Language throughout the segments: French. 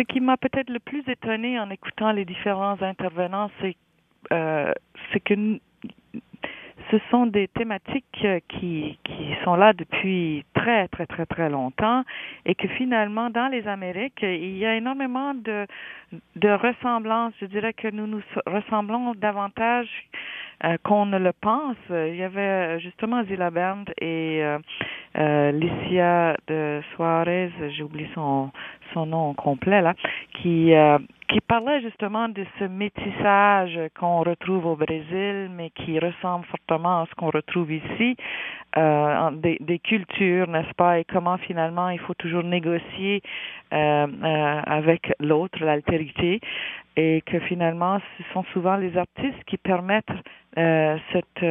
ce qui m'a peut-être le plus étonné en écoutant les différents intervenants, c'est euh, que ce sont des thématiques qui, qui sont là depuis très, très, très, très longtemps et que finalement, dans les Amériques, il y a énormément de, de ressemblances. Je dirais que nous nous ressemblons davantage euh, qu'on ne le pense. Il y avait justement Zilla Bernd et euh, euh, Licia de Suarez, j'ai oublié son, son nom complet là, qui euh, qui parlait justement de ce métissage qu'on retrouve au Brésil, mais qui ressemble fortement à ce qu'on retrouve ici, euh, des, des, cultures, n'est-ce pas, et comment finalement il faut toujours négocier euh, avec l'autre, l'altérité, et que finalement ce sont souvent les artistes qui permettent cette,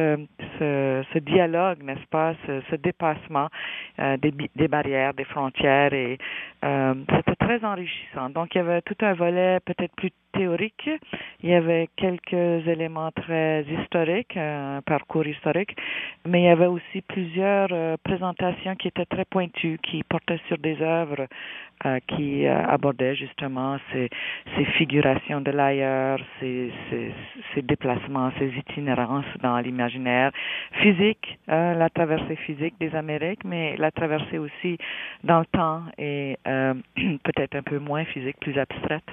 ce, dialogue, n'est-ce pas, ce, dépassement euh, des, des, barrières, des frontières, et c'était très enrichissant. Donc il y avait tout un volet peut-être plus théorique, il y avait quelques éléments très historiques, un parcours historique, mais il y avait aussi plusieurs présentations qui étaient très pointues, qui portaient sur des œuvres euh, qui euh, abordait justement ces, ces figurations de l'ailleurs, ces, ces, déplacements, ces itinérances dans l'imaginaire physique, euh, la traversée physique des Amériques, mais la traversée aussi dans le temps et peut-être un peu moins physique, plus abstraite.